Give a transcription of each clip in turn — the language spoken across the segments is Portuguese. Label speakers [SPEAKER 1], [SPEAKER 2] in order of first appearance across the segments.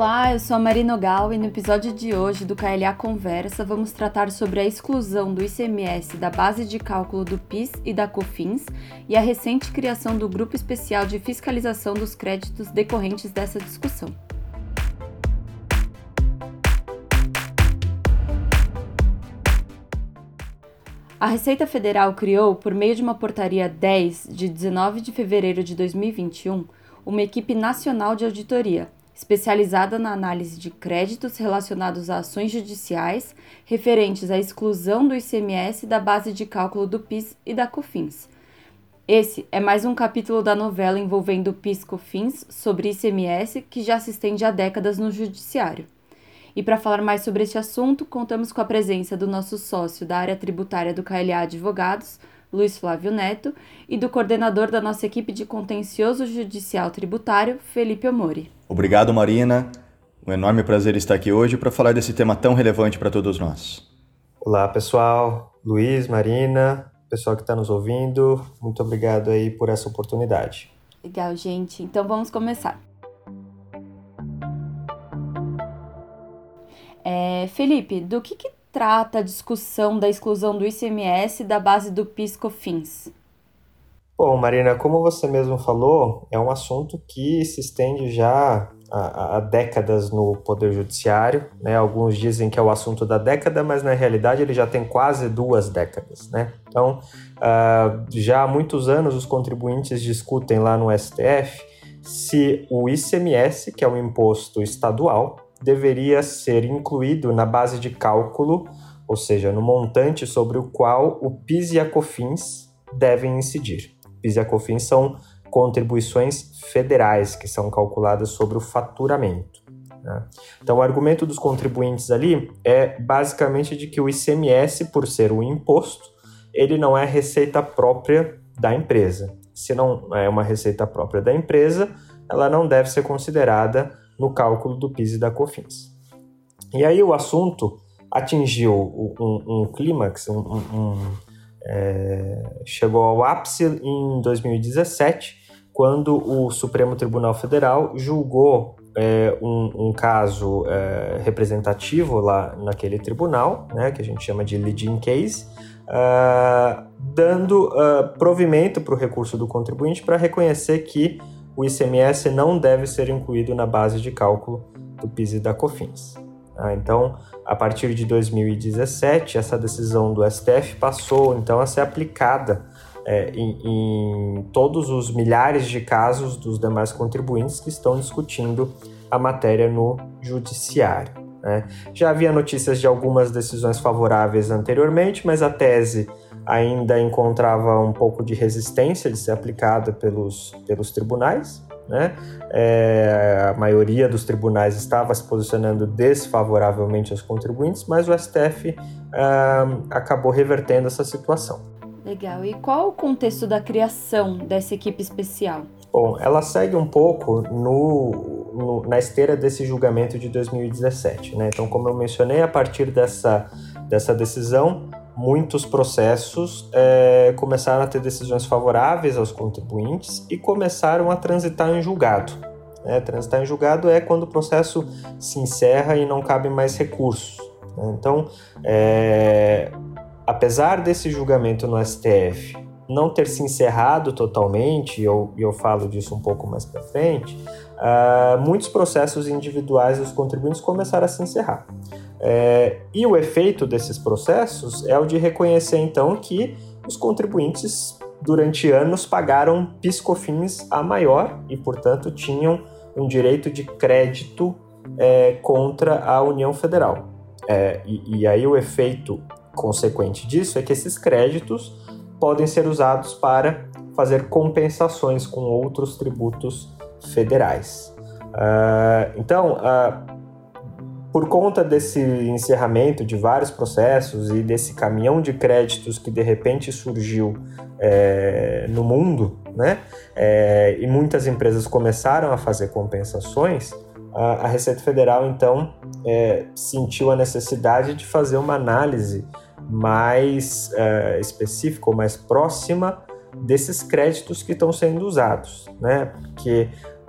[SPEAKER 1] Olá, eu sou a Marina Gal e no episódio de hoje do KLA Conversa vamos tratar sobre a exclusão do ICMS da base de cálculo do PIS e da COFINS e a recente criação do Grupo Especial de Fiscalização dos Créditos decorrentes dessa discussão. A Receita Federal criou, por meio de uma portaria 10 de 19 de fevereiro de 2021, uma equipe nacional de auditoria especializada na análise de créditos relacionados a ações judiciais referentes à exclusão do ICMS da base de cálculo do PIS e da COFINS. Esse é mais um capítulo da novela envolvendo PIS-COFINS sobre ICMS que já se estende há décadas no judiciário. E para falar mais sobre este assunto, contamos com a presença do nosso sócio da área tributária do KLA Advogados, Luiz Flávio Neto, e do coordenador da nossa equipe de contencioso judicial tributário, Felipe Omori.
[SPEAKER 2] Obrigado, Marina. Um enorme prazer estar aqui hoje para falar desse tema tão relevante para todos nós.
[SPEAKER 3] Olá, pessoal. Luiz, Marina, pessoal que está nos ouvindo, muito obrigado aí por essa oportunidade.
[SPEAKER 1] Legal, gente. Então vamos começar. É, Felipe, do que, que trata a discussão da exclusão do ICMS da base do PIS/COFINS?
[SPEAKER 3] Bom, Marina, como você mesmo falou, é um assunto que se estende já há, há, décadas no Poder Judiciário. Né? Alguns dizem que é o assunto da década, mas na realidade ele já tem quase duas décadas. Né? Então, uh, já há muitos anos os contribuintes discutem lá no STF se o ICMS, que é um imposto estadual, deveria ser incluído na base de cálculo, ou seja, no montante sobre o qual o PIS e a COFINS devem incidir. PIS e a COFINS são contribuições federais que são calculadas sobre o faturamento. Né? Então, o argumento dos contribuintes ali é basicamente de que o ICMS, por ser um imposto, ele não é receita própria da empresa. Se não é uma receita própria da empresa, ela não deve ser considerada no cálculo do PIS e da COFINS. E aí o assunto atingiu um, um clímax, um, um, é, chegou ao ápice em 2017, quando o Supremo Tribunal Federal julgou é, um, caso é, representativo lá naquele tribunal, né, que a gente chama de leading case, uh, dando uh, provimento para o recurso do contribuinte para reconhecer que o ICMS não deve ser incluído na base de cálculo do PIS e da COFINS. Ah, então, a partir de 2017, essa decisão do STF passou então a ser aplicada é, em, em, todos os milhares de casos dos demais contribuintes que estão discutindo a matéria no judiciário. Né? Já havia notícias de algumas decisões favoráveis anteriormente, mas a tese ainda encontrava um pouco de resistência de ser aplicada pelos, pelos tribunais. Né? É, a maioria dos tribunais estava se posicionando desfavoravelmente aos contribuintes, mas o STF ah, acabou revertendo essa situação.
[SPEAKER 1] Legal. E qual o contexto da criação dessa equipe especial?
[SPEAKER 3] Bom, ela segue um pouco no, no, na esteira desse julgamento de 2017. Né? Então, como eu mencionei, a partir dessa, dessa decisão, muitos processos é, começaram a ter decisões favoráveis aos contribuintes e começaram a transitar em julgado. Né? Transitar em julgado é quando o processo se encerra e não cabe mais recursos. Né? Então, é, apesar desse julgamento no STF não ter se encerrado totalmente, e eu, eu falo disso um pouco mais para frente, uh, muitos processos individuais dos contribuintes começaram a se encerrar. É, e o efeito desses processos é o de reconhecer então que os contribuintes durante anos pagaram piscofins a maior e, portanto, tinham um direito de crédito é, contra a União Federal. É, e, e aí o efeito consequente disso é que esses créditos podem ser usados para fazer compensações com outros tributos federais. Uh, então, uh, por conta desse encerramento de vários processos e desse caminhão de créditos que de repente surgiu é, no mundo, né? É, e muitas empresas começaram a fazer compensações, a, a Receita Federal então é, sentiu a necessidade de fazer uma análise mais é, específica ou mais próxima desses créditos que estão sendo usados, né? Porque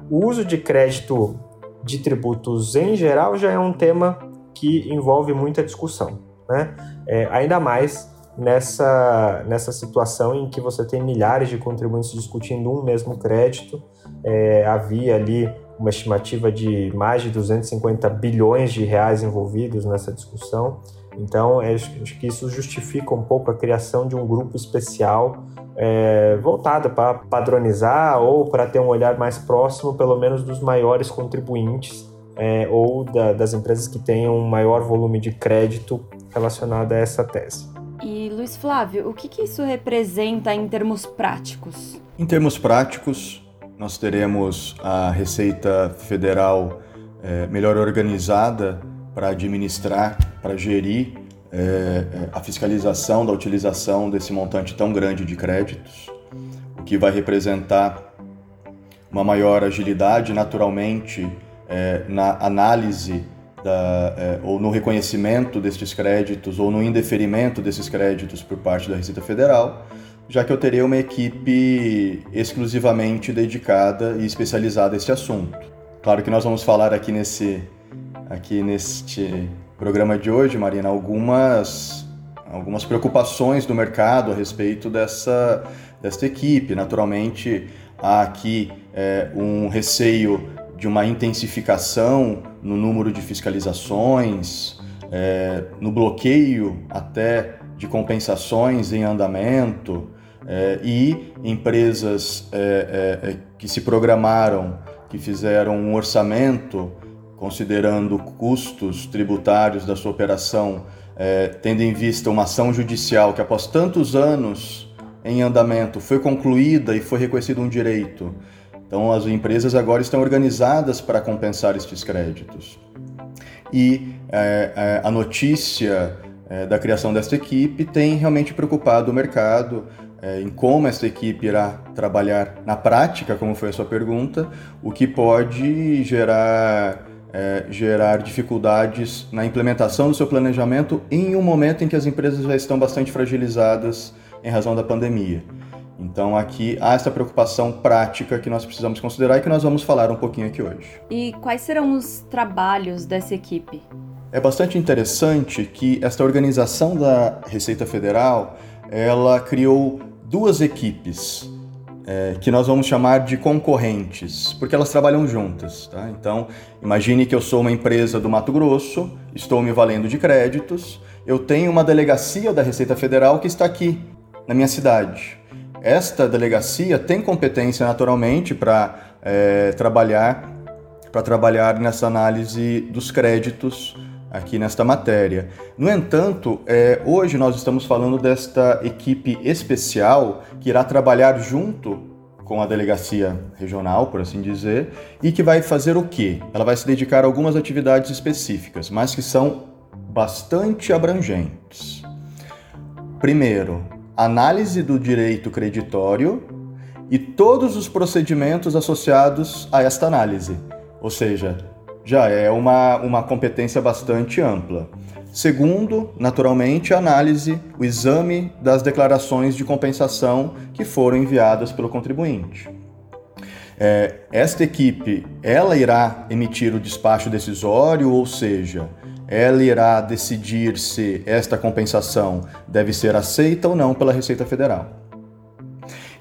[SPEAKER 3] o uso de crédito de tributos em geral já é um tema que envolve muita discussão, né? É, ainda mais nessa, nessa situação em que você tem milhares de contribuintes discutindo um mesmo crédito. É, havia ali uma estimativa de mais de 250 bilhões de reais envolvidos nessa discussão. Então, é, acho que isso justifica um pouco a criação de um grupo especial é, voltado para padronizar ou para ter um olhar mais próximo, pelo menos, dos maiores contribuintes é, ou da, das empresas que tenham um maior volume de crédito relacionado a essa tese.
[SPEAKER 1] E Luiz Flávio, o que, que isso representa em termos práticos?
[SPEAKER 2] Em termos práticos, nós teremos a Receita Federal é, melhor organizada para administrar, para gerir é, a fiscalização da utilização desse montante tão grande de créditos, o que vai representar uma maior agilidade, naturalmente, é, na análise da, é, ou no reconhecimento destes créditos ou no indeferimento desses créditos por parte da Receita Federal, já que eu terei uma equipe exclusivamente dedicada e especializada a este assunto. Claro que nós vamos falar aqui nesse aqui neste programa de hoje, Marina, algumas algumas preocupações do mercado a respeito dessa desta equipe. Naturalmente, há aqui é, um receio de uma intensificação no número de fiscalizações, é, no bloqueio até de compensações em andamento é, e empresas é, é, é que se programaram, que fizeram um orçamento considerando custos tributários da sua operação, é, tendo em vista uma ação judicial que após tantos anos em andamento foi concluída e foi reconhecido um direito então, as empresas agora estão organizadas para compensar estes créditos. E é, é, a notícia é, da criação desta equipe tem realmente preocupado o mercado é, em como esta equipe irá trabalhar na prática, como foi a sua pergunta, o que pode gerar, é, gerar dificuldades na implementação do seu planejamento em um momento em que as empresas já estão bastante fragilizadas em razão da pandemia. Então aqui há essa preocupação prática que nós precisamos considerar e que nós vamos falar um pouquinho aqui hoje.
[SPEAKER 1] E quais serão os trabalhos dessa equipe?
[SPEAKER 2] É bastante interessante que esta organização da Receita Federal ela criou duas equipes é, que nós vamos chamar de concorrentes, porque elas trabalham juntas. Tá? Então, imagine que eu sou uma empresa do Mato Grosso, estou me valendo de créditos, eu tenho uma delegacia da Receita Federal que está aqui na minha cidade. Esta delegacia tem competência naturalmente para é, trabalhar para trabalhar nessa análise dos créditos aqui nesta matéria. No entanto, é, hoje nós estamos falando desta equipe especial que irá trabalhar junto com a delegacia regional, por assim dizer, e que vai fazer o quê? Ela vai se dedicar a algumas atividades específicas, mas que são bastante abrangentes. Primeiro, análise do direito creditório e todos os procedimentos associados a esta análise. Ou seja, já é uma, uma competência bastante ampla. Segundo, naturalmente, a análise, o exame das declarações de compensação que foram enviadas pelo contribuinte. É, esta equipe, ela irá emitir o despacho decisório, ou seja, ela irá decidir se esta compensação deve ser aceita ou não pela Receita Federal.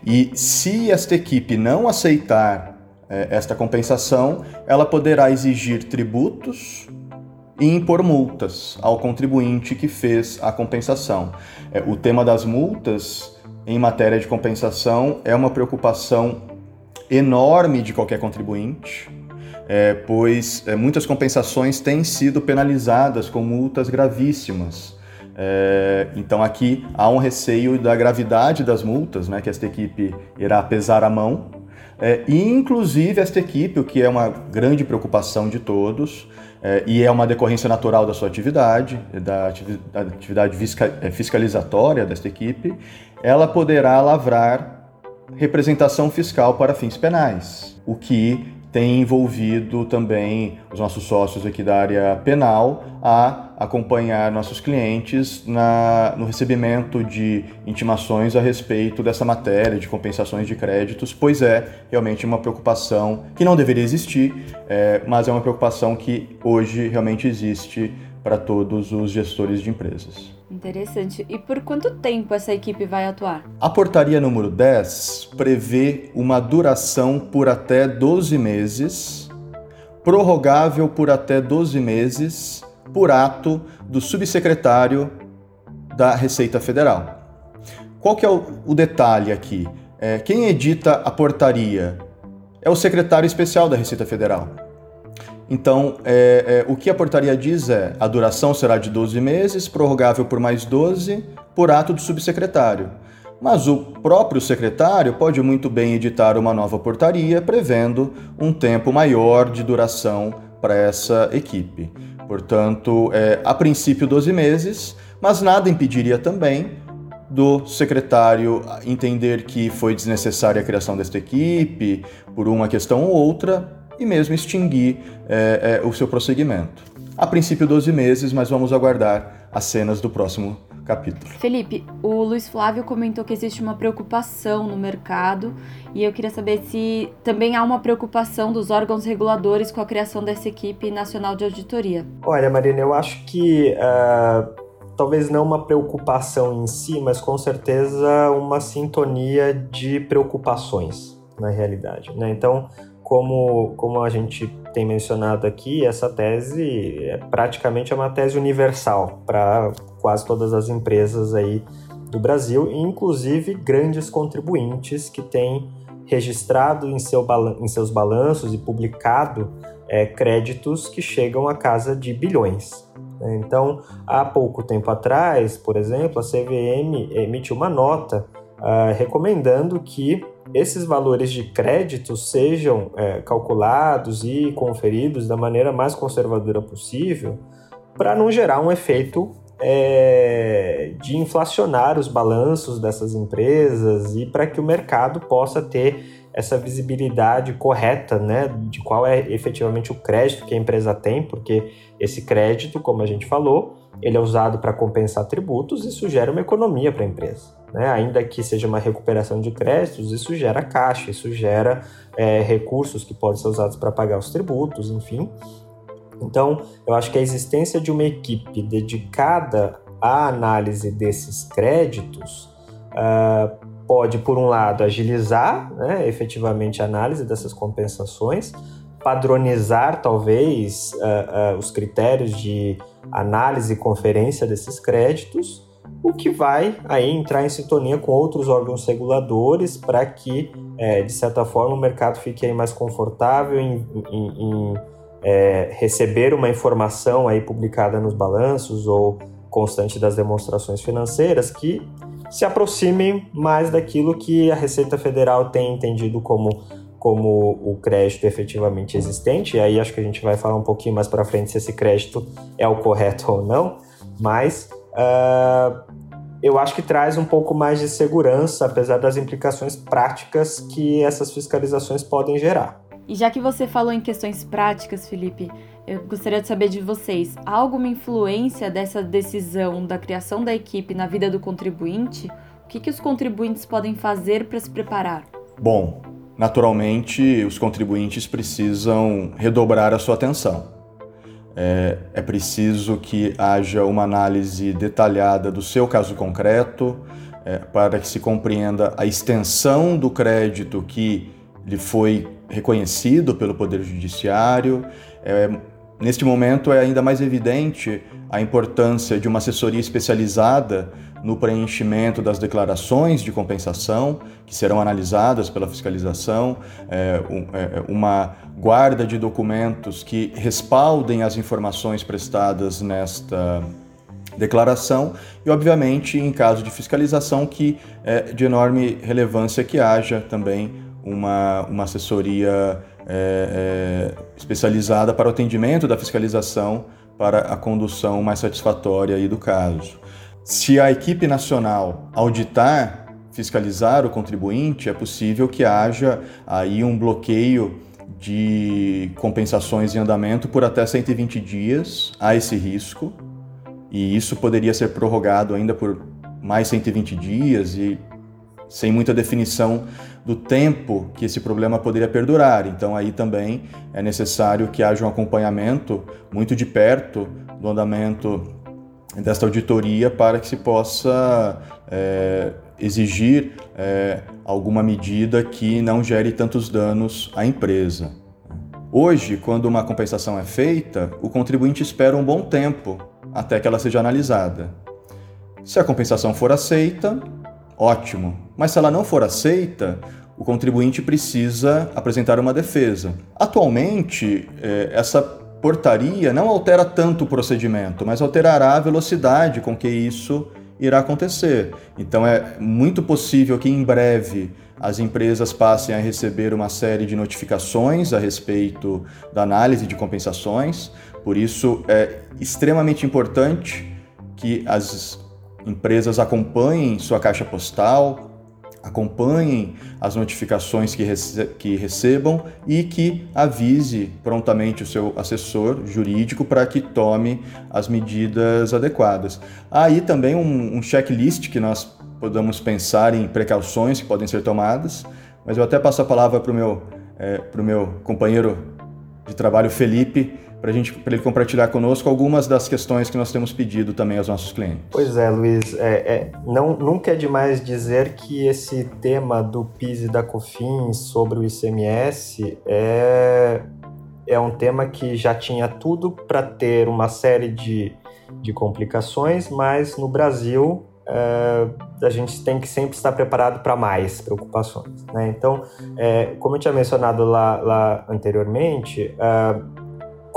[SPEAKER 2] E se esta equipe não aceitar esta compensação, ela poderá exigir tributos e impor multas ao contribuinte que fez a compensação. É, o tema das multas em matéria de compensação é uma preocupação enorme de qualquer contribuinte é, pois é, muitas compensações têm sido penalizadas com multas gravíssimas. É, então aqui há um receio da gravidade das multas, né, que esta equipe irá pesar a mão. É, e inclusive esta equipe, o que é uma grande preocupação de todos, é, e é uma decorrência natural da sua atividade, da atividade é, fiscalizatória desta equipe, ela poderá lavrar representação fiscal para fins penais, o que tem envolvido também os nossos sócios aqui da área penal a acompanhar nossos clientes na, no recebimento de intimações a respeito dessa matéria de compensações de créditos, pois é realmente uma preocupação que não deveria existir, é, mas é uma preocupação que hoje realmente existe para todos os gestores de empresas.
[SPEAKER 1] Interessante. E por quanto tempo essa equipe vai atuar?
[SPEAKER 2] A portaria número 10 prevê uma duração por até 12 meses, prorrogável por até 12 meses, por ato do subsecretário da Receita Federal. Qual que é o, o detalhe aqui? É, quem edita a portaria é o secretário especial da Receita Federal. Então, é, é, o que a portaria diz é: a duração será de 12 meses, prorrogável por mais 12, por ato do subsecretário. Mas o próprio secretário pode muito bem editar uma nova portaria prevendo um tempo maior de duração para essa equipe. Portanto, é, a princípio 12 meses, mas nada impediria também do secretário entender que foi desnecessária a criação desta equipe por uma questão ou outra e mesmo extinguir é, é, o seu prosseguimento. A princípio 12 meses, mas vamos aguardar as cenas do próximo capítulo.
[SPEAKER 1] Felipe, o Luiz Flávio comentou que existe uma preocupação no mercado e eu queria saber se também há uma preocupação dos órgãos reguladores com a criação dessa equipe nacional de auditoria.
[SPEAKER 3] Olha, Marina, eu acho que uh, talvez não uma preocupação em si, mas com certeza uma sintonia de preocupações na realidade. Né? Então, como, como a gente tem mencionado aqui, essa tese é praticamente uma tese universal para quase todas as empresas aí do Brasil, inclusive grandes contribuintes que têm registrado em, seu em seus balanços e publicado é, créditos que chegam a casa de bilhões. Né? Então, há pouco tempo atrás, por exemplo, a CVM emitiu uma nota uh, recomendando que esses valores de crédito sejam é, calculados e conferidos da maneira mais conservadora possível, para não gerar um efeito é, de inflacionar os balanços dessas empresas e para que o mercado possa ter essa visibilidade correta né, de qual é efetivamente o crédito que a empresa tem, porque esse crédito, como a gente falou, ele é usado para compensar tributos e isso gera uma economia para a empresa. Né? Ainda que seja uma recuperação de créditos, isso gera caixa, isso gera é, recursos que podem ser usados para pagar os tributos, enfim. Então, eu acho que a existência de uma equipe dedicada à análise desses créditos uh, pode, por um lado, agilizar né, efetivamente a análise dessas compensações, padronizar talvez uh, uh, os critérios de análise e conferência desses créditos, o que vai aí entrar em sintonia com outros órgãos reguladores para que, é, de certa forma, o mercado fique aí mais confortável em, em, em é, receber uma informação aí publicada nos balanços ou constante das demonstrações financeiras que se aproximem mais daquilo que a Receita Federal tem entendido como como o crédito efetivamente existente, e aí acho que a gente vai falar um pouquinho mais para frente se esse crédito é o correto ou não, mas uh, eu acho que traz um pouco mais de segurança, apesar das implicações práticas que essas fiscalizações podem gerar.
[SPEAKER 1] E já que você falou em questões práticas, Felipe, eu gostaria de saber de vocês: há alguma influência dessa decisão da criação da equipe na vida do contribuinte? O que, que os contribuintes podem fazer para se preparar?
[SPEAKER 2] Bom, naturalmente, os contribuintes precisam redobrar a sua atenção. É, é, preciso que haja uma análise detalhada do seu caso concreto, é, para que se compreenda a extensão do crédito que lhe foi reconhecido pelo Poder Judiciário. É, neste momento é ainda mais evidente a importância de uma assessoria especializada no preenchimento das declarações de compensação, que serão analisadas pela fiscalização, é, é, uma guarda de documentos que respaldem as informações prestadas nesta declaração e, obviamente, em caso de fiscalização, que é de enorme relevância que haja também uma, uma assessoria é, é, especializada para o atendimento da fiscalização para a condução mais satisfatória do caso. Se a equipe nacional auditar, fiscalizar o contribuinte, é possível que haja aí um bloqueio de compensações em andamento por até 120 dias. Há esse risco, e isso poderia ser prorrogado ainda por mais 120 dias e sem muita definição do tempo que esse problema poderia perdurar. Então, aí também é necessário que haja um acompanhamento muito de perto do andamento desta auditoria para que se possa é, exigir é, alguma medida que não gere tantos danos à empresa. Hoje, quando uma compensação é feita, o contribuinte espera um bom tempo até que ela seja analisada. Se a compensação for aceita, ótimo. Mas se ela não for aceita, o contribuinte precisa apresentar uma defesa. Atualmente, é, essa portaria não altera tanto o procedimento, mas alterará a velocidade com que isso irá acontecer. Então é muito possível que em breve as empresas passem a receber uma série de notificações a respeito da análise de compensações. Por isso é extremamente importante que as empresas acompanhem sua caixa postal, acompanhem as notificações que, rece que recebam e que avise prontamente o seu assessor jurídico para que tome as medidas adequadas. Aí também um, um checklist que nós podemos pensar em precauções que podem ser tomadas, mas eu até passo a palavra para o meu, é, meu companheiro de trabalho, Felipe, para ele compartilhar conosco algumas das questões que nós temos pedido também aos nossos clientes.
[SPEAKER 3] Pois é, Luiz, é, é, não, nunca é demais dizer que esse tema do PIS e da COFINS sobre o ICMS é, é um tema que já tinha tudo para ter uma série de, de complicações, mas no Brasil é, a gente tem que sempre estar preparado para mais preocupações. Né? Então, é, como eu tinha mencionado lá, lá anteriormente, é,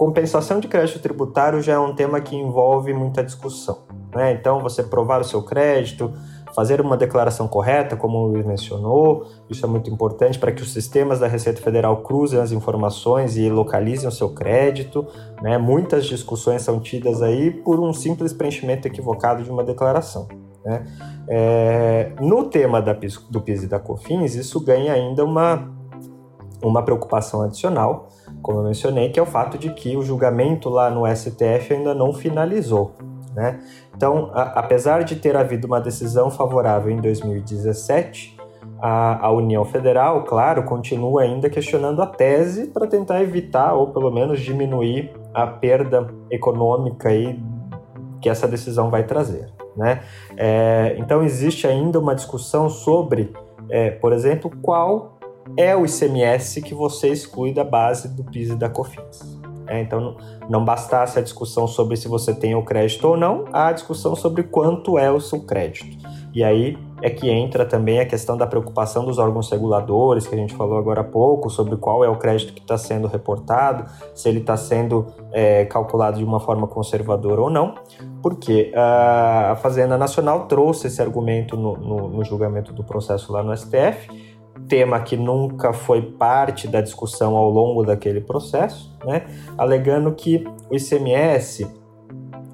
[SPEAKER 3] compensação de crédito tributário já é um tema que envolve muita discussão. Né? Então, você provar o seu crédito, fazer uma declaração correta, como o Luiz mencionou, isso é muito importante para que os sistemas da Receita Federal cruzem as informações e localizem o seu crédito. Né? Muitas discussões são tidas aí por um simples preenchimento equivocado de uma declaração. Né? É, no tema da, do PIS e da COFINS, isso ganha ainda uma, uma preocupação adicional, como eu mencionei, que é o fato de que o julgamento lá no STF ainda não finalizou. Né? Então, a, apesar de ter havido uma decisão favorável em 2017, a, a, União Federal, claro, continua ainda questionando a tese para tentar evitar ou pelo menos diminuir a perda econômica aí que essa decisão vai trazer. Né? É, então, existe ainda uma discussão sobre, é, por exemplo, qual é o ICMS que você exclui da base do PIS e da COFINS. É, então, não bastasse a discussão sobre se você tem o crédito ou não, há a discussão sobre quanto é o seu crédito. E aí é que entra também a questão da preocupação dos órgãos reguladores, que a gente falou agora há pouco, sobre qual é o crédito que está sendo reportado, se ele está sendo é, calculado de uma forma conservadora ou não, porque a Fazenda Nacional trouxe esse argumento no, no, no julgamento do processo lá no STF tema que nunca foi parte da discussão ao longo daquele processo, né? alegando que o ICMS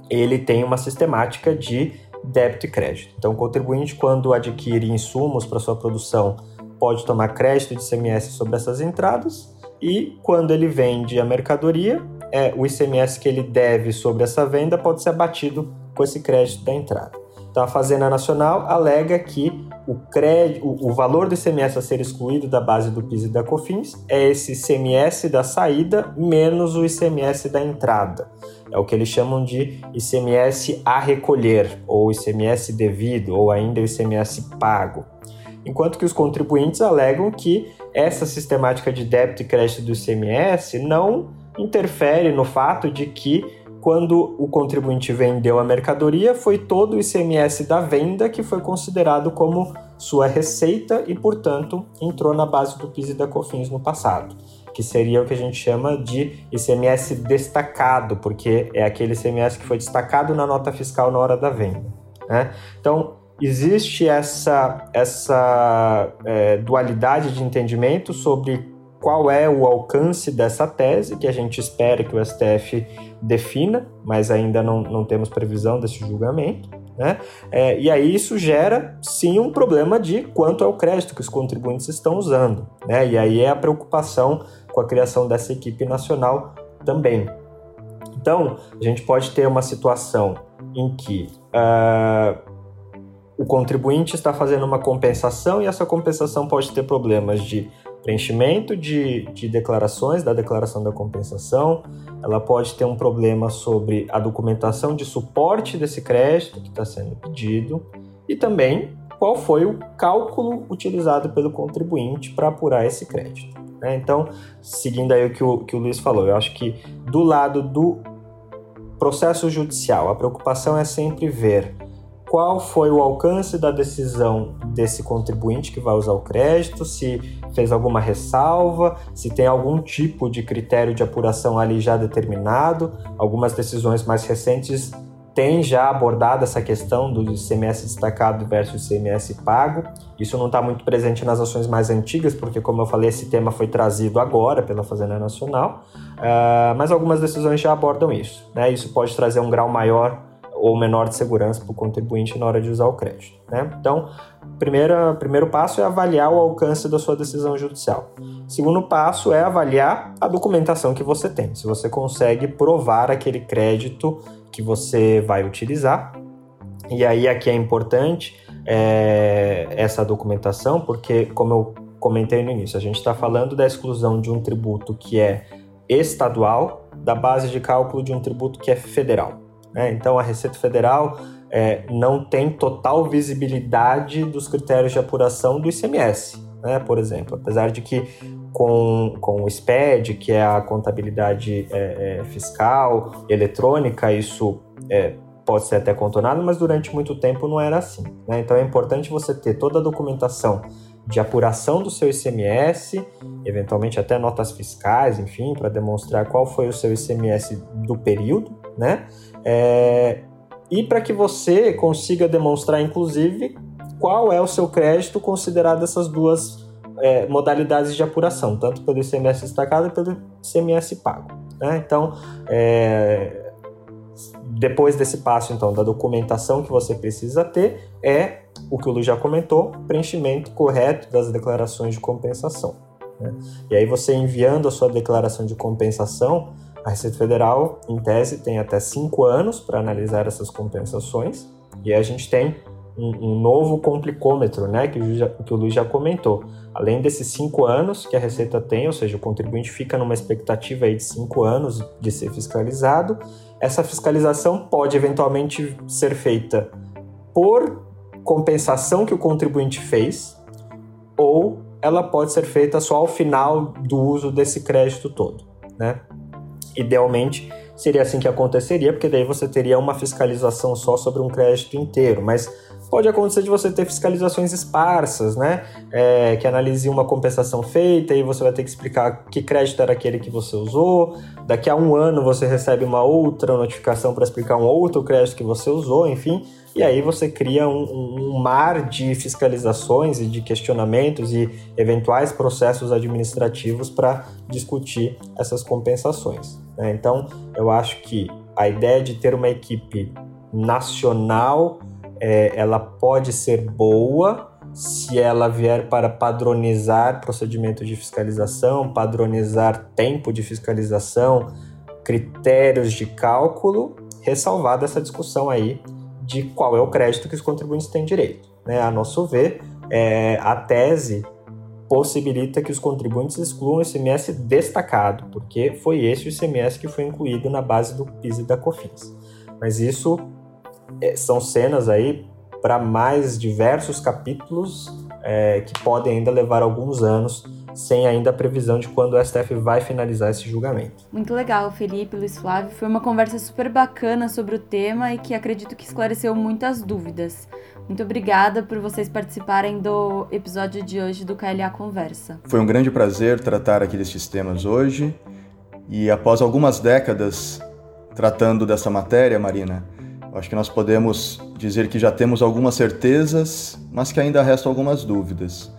[SPEAKER 3] ele tem uma sistemática de débito e crédito. Então, o contribuinte, quando adquire insumos para sua produção, pode tomar crédito de ICMS sobre essas entradas e, quando ele vende a mercadoria, é, o ICMS que ele deve sobre essa venda pode ser abatido com esse crédito da entrada. Então, a Fazenda Nacional alega que o, crédito, o, valor do ICMS a ser excluído da base do PIS e da COFINS é esse ICMS da saída menos o ICMS da entrada. É o que eles chamam de ICMS a recolher, ou ICMS devido, ou ainda ICMS pago. Enquanto que os contribuintes alegam que essa sistemática de débito e crédito do ICMS não interfere no fato de que quando o contribuinte vendeu a mercadoria, foi todo o ICMS da venda que foi considerado como sua receita e, portanto, entrou na base do PIS e da COFINS no passado, que seria o que a gente chama de ICMS destacado, porque é aquele ICMS que foi destacado na nota fiscal na hora da venda. Né? Então, existe essa, essa é, dualidade de entendimento sobre qual é o alcance dessa tese, que a gente espera que o STF defina, mas ainda não, não temos previsão desse julgamento. Né? É, e aí isso gera sim um problema de quanto é o crédito que os contribuintes estão usando. Né? E aí é a preocupação com a criação dessa equipe nacional também. Então, a gente pode ter uma situação em que uh, o contribuinte está fazendo uma compensação e essa compensação pode ter problemas de preenchimento de, de declarações da declaração da compensação, ela pode ter um problema sobre a documentação de suporte desse crédito que está sendo pedido e também qual foi o cálculo utilizado pelo contribuinte para apurar esse crédito. Né? Então, seguindo aí o que, o que o Luiz falou, eu acho que do lado do processo judicial, a preocupação é sempre ver qual foi o alcance da decisão desse contribuinte que vai usar o crédito, se fez alguma ressalva, se tem algum tipo de critério de apuração ali já determinado. Algumas decisões mais recentes têm já abordado essa questão do ICMS destacado versus ICMS pago. Isso não está muito presente nas ações mais antigas, porque, como eu falei, esse tema foi trazido agora pela Fazenda Nacional, uh, mas algumas decisões já abordam isso. Né? Isso pode trazer um grau maior ou menor de segurança para o contribuinte na hora de usar o crédito. Né? Então, primeira, primeiro passo é avaliar o alcance da sua decisão judicial. Segundo passo é avaliar a documentação que você tem, se você consegue provar aquele crédito que você vai utilizar. E aí aqui é importante é, essa documentação, porque como eu comentei no início, a gente está falando da exclusão de um tributo que é estadual da base de cálculo de um tributo que é federal. Né? Então, a Receita Federal é, não tem total visibilidade dos critérios de apuração do ICMS, né? por exemplo. Apesar de que com, com o SPED, que é a contabilidade é, é, fiscal eletrônica, isso é, pode ser até contornado, mas durante muito tempo não era assim. Né? Então é importante você ter toda a documentação de apuração do seu ICMS, eventualmente até notas fiscais, enfim, para demonstrar qual foi o seu ICMS do período, né? É, e para que você consiga demonstrar, inclusive, qual é o seu crédito considerado essas duas é, modalidades de apuração, tanto pelo ICMS destacado e pelo ICMS pago. Né? Então, é, depois desse passo então da documentação que você precisa ter é o que o Lu já comentou, preenchimento correto das declarações de compensação. Né? E aí você enviando a sua declaração de compensação a Receita Federal, em tese, tem até cinco anos para analisar essas compensações e a gente tem um, um novo complicômetro, né, que já, que o Luiz já comentou. Além desses cinco anos que a Receita tem, ou seja, o contribuinte fica numa expectativa aí de cinco anos de ser fiscalizado, essa fiscalização pode eventualmente ser feita por compensação que o contribuinte fez ou ela pode ser feita só ao final do uso desse crédito todo, né? Idealmente, seria assim que aconteceria, porque daí você teria uma fiscalização só sobre um crédito inteiro, mas pode acontecer de você ter fiscalizações esparsas, né? É, que analise uma compensação feita e você vai ter que explicar que crédito era aquele que você usou. Daqui a um ano você recebe uma outra notificação para explicar um outro crédito que você usou, enfim. E aí você cria um, um, mar de fiscalizações e de questionamentos e eventuais processos administrativos para discutir essas compensações. Né? Então, eu acho que a ideia de ter uma equipe nacional, é, ela pode ser boa se ela vier para padronizar procedimento de fiscalização, padronizar tempo de fiscalização, critérios de cálculo, ressalvada essa discussão aí de qual é o crédito que os contribuintes têm direito. Né? A nosso ver, é, a tese possibilita que os contribuintes excluam o ICMS destacado, porque foi esse o ICMS que foi incluído na base do PIS e da COFINS. Mas isso é, são cenas aí para mais diversos capítulos é, que podem ainda levar alguns anos sem ainda a previsão de quando o STF vai finalizar esse julgamento.
[SPEAKER 1] Muito legal, Felipe, Luiz Flávio. Foi uma conversa super bacana sobre o tema e que acredito que esclareceu muitas dúvidas. Muito obrigada por vocês participarem do episódio de hoje do KLA Conversa.
[SPEAKER 2] Foi um grande prazer tratar aqui destes temas hoje. E após algumas décadas tratando dessa matéria, Marina, acho que nós podemos dizer que já temos algumas certezas, mas que ainda restam algumas dúvidas.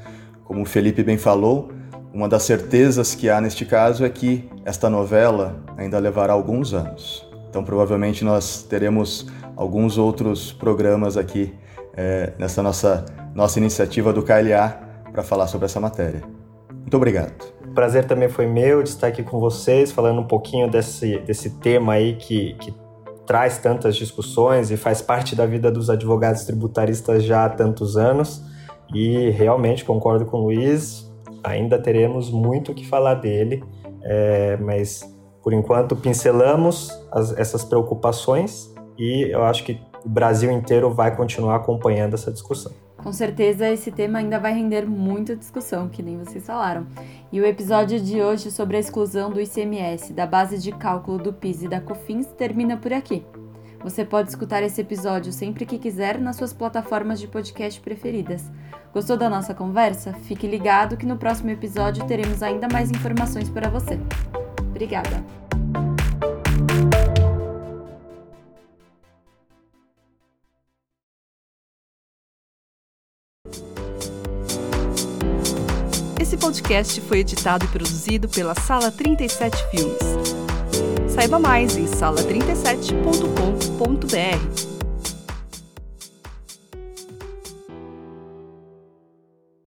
[SPEAKER 2] Como o Felipe bem falou, uma das certezas que há neste caso é que esta novela ainda levará alguns anos. Então, provavelmente, nós teremos alguns outros programas aqui é, nessa nossa, nossa iniciativa do KLA para falar sobre essa matéria. Muito obrigado.
[SPEAKER 3] prazer também foi meu de estar aqui com vocês, falando um pouquinho desse, desse tema aí que, que traz tantas discussões e faz parte da vida dos advogados tributaristas já há tantos anos. E realmente concordo com o Luiz, ainda teremos muito o que falar dele, é, mas por enquanto pincelamos as, essas preocupações e eu acho que o Brasil inteiro vai continuar acompanhando essa discussão.
[SPEAKER 1] Com certeza esse tema ainda vai render muita discussão, que nem vocês falaram. E o episódio de hoje sobre a exclusão do ICMS da base de cálculo do PIS e da COFINS termina por aqui. Você pode escutar esse episódio sempre que quiser nas suas plataformas de podcast preferidas. Gostou da nossa conversa? Fique ligado que no próximo episódio teremos ainda mais informações para você. Obrigada!
[SPEAKER 4] Esse podcast foi editado e produzido pela Sala 37 Filmes. Saiba mais em sala37.com.br.